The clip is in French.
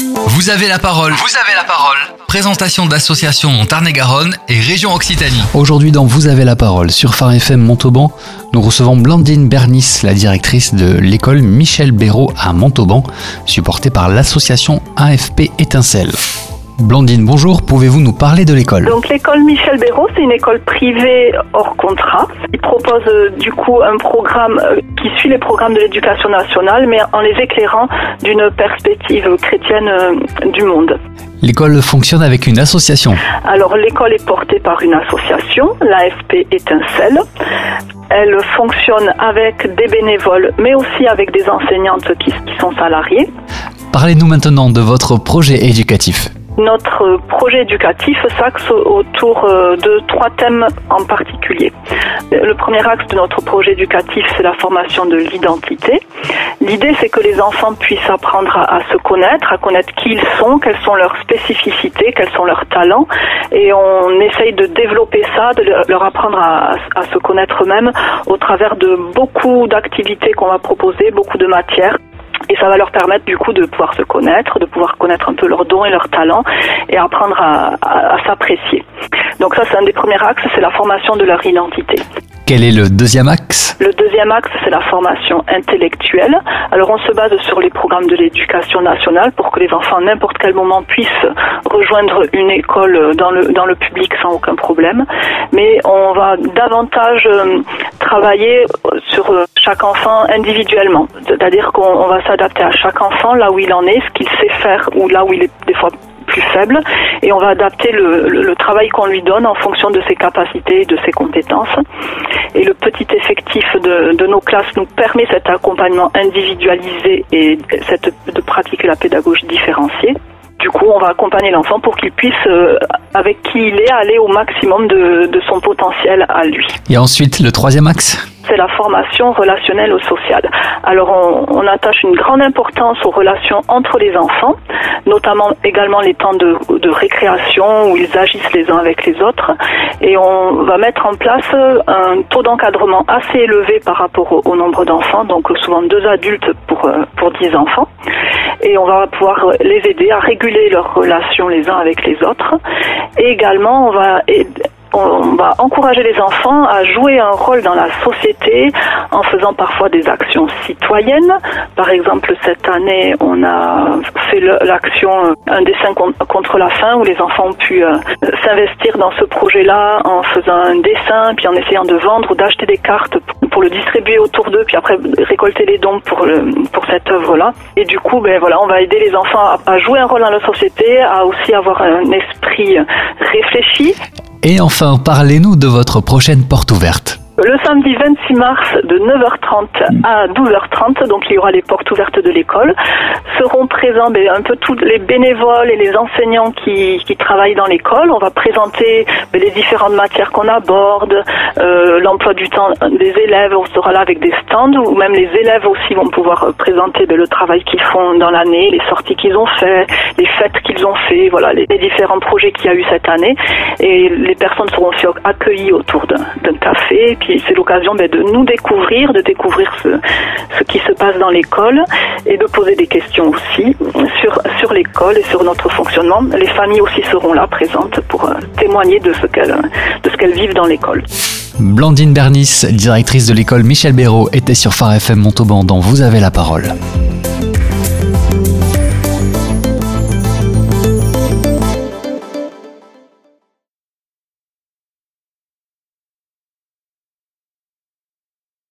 Vous avez la parole. Vous avez la parole. Présentation d'associations Tarn-et-Garonne et région Occitanie. Aujourd'hui dans Vous avez la parole sur Phare FM Montauban, nous recevons Blandine Bernis, la directrice de l'école Michel Béraud à Montauban, supportée par l'association AFP Étincelle. Blandine, bonjour, pouvez-vous nous parler de l'école? Donc l'école Michel Béraud, c'est une école privée hors contrat. Il propose euh, du coup un programme euh, qui suit les programmes de l'éducation nationale, mais en les éclairant d'une perspective chrétienne euh, du monde. L'école fonctionne avec une association. Alors l'école est portée par une association, l'AFP Étincelle. Elle fonctionne avec des bénévoles, mais aussi avec des enseignantes qui, qui sont salariées. Parlez-nous maintenant de votre projet éducatif. Notre projet éducatif s'axe autour euh, de trois thèmes en particulier. Le premier axe de notre projet éducatif, c'est la formation de l'identité. L'idée, c'est que les enfants puissent apprendre à, se connaître, à connaître qui ils sont, quelles sont leurs spécificités, quels sont leurs talents. Et on essaye de développer ça, de leur apprendre à, à se connaître eux-mêmes au travers de beaucoup d'activités qu'on va proposer, beaucoup de matières. Et ça va leur permettre du coup de pouvoir se connaître, de pouvoir connaître un peu leurs dons et leurs talents et apprendre à, s'apprécier. Donc ça c'est un des premiers axes, c'est la formation de leur identité. Quel est le deuxième axe Le deuxième axe, c'est la formation intellectuelle. Alors, on se base sur les programmes de l'éducation nationale pour que les enfants, à n'importe quel moment, puissent rejoindre une école dans le, dans le public sans aucun problème. Mais on va davantage euh, travailler sur euh, chaque enfant individuellement. C'est-à-dire qu'on va s'adapter à chaque enfant là où il en est, ce qu'il sait faire ou là où il est des fois faible et on va adapter le, travail qu'on lui donne en fonction de ses capacités et de ses compétences. Et le petit effectif de, de, nos classes nous permet cet accompagnement individualisé et cette, de pratiquer la pédagogie différenciée. Du coup, on va accompagner l'enfant pour qu'il puisse, euh, avec qui il est, aller au maximum de, de son potentiel à lui. Et ensuite, le troisième axe c'est la formation relationnelle ou sociale. Alors on, attache une grande importance aux relations entre les enfants, notamment également les temps de, récréation où ils agissent les uns avec les autres, et on va mettre en place un taux d'encadrement assez élevé par rapport au, nombre d'enfants, donc souvent deux adultes pour, euh, pour dix enfants, et on va pouvoir les aider à réguler leurs relations les uns avec les autres. Et également, on va on va encourager les enfants à jouer un rôle dans la société en faisant parfois des actions citoyennes. Par exemple, cette année, on a fait l'action euh, Un dessin contre la faim où les enfants ont pu euh, s'investir dans ce projet-là en faisant un dessin, puis en essayant de vendre ou d'acheter des cartes pour le distribuer autour d'eux, puis après récolter les dons pour, pour cette œuvre-là. Et du coup, ben voilà, on va aider les enfants à, à jouer un rôle dans la société, à aussi avoir un esprit réfléchi. Et enfin, parlez-nous de votre prochaine porte ouverte. Le samedi 26 mars de 9h30 à 12h30, donc il y aura les portes ouvertes de l'école, seront présents ben, un peu tous les bénévoles et les enseignants qui, travaillent dans l'école. On va présenter ben, les différentes matières qu'on aborde, euh, l'emploi du temps des élèves, on sera là avec des stands, ou même les élèves aussi vont pouvoir présenter ben, le travail qu'ils font dans l'année, les sorties qu'ils ont fait, les fêtes qu'ils ont fait, voilà, les, différents projets qu'il y a eu cette année. Et les personnes seront aussi accueillies autour d'un café c'est l'occasion ben, de nous découvrir, de découvrir ce, qui se passe dans l'école et de poser des questions aussi sur, l'école et sur notre fonctionnement. Les familles aussi seront là présentes pour euh, témoigner de ce qu'elles vivent dans l'école. Blandine Bernis, directrice de l'école Michel Béraud, était sur Phare FM Montauban dont Vous avez la parole.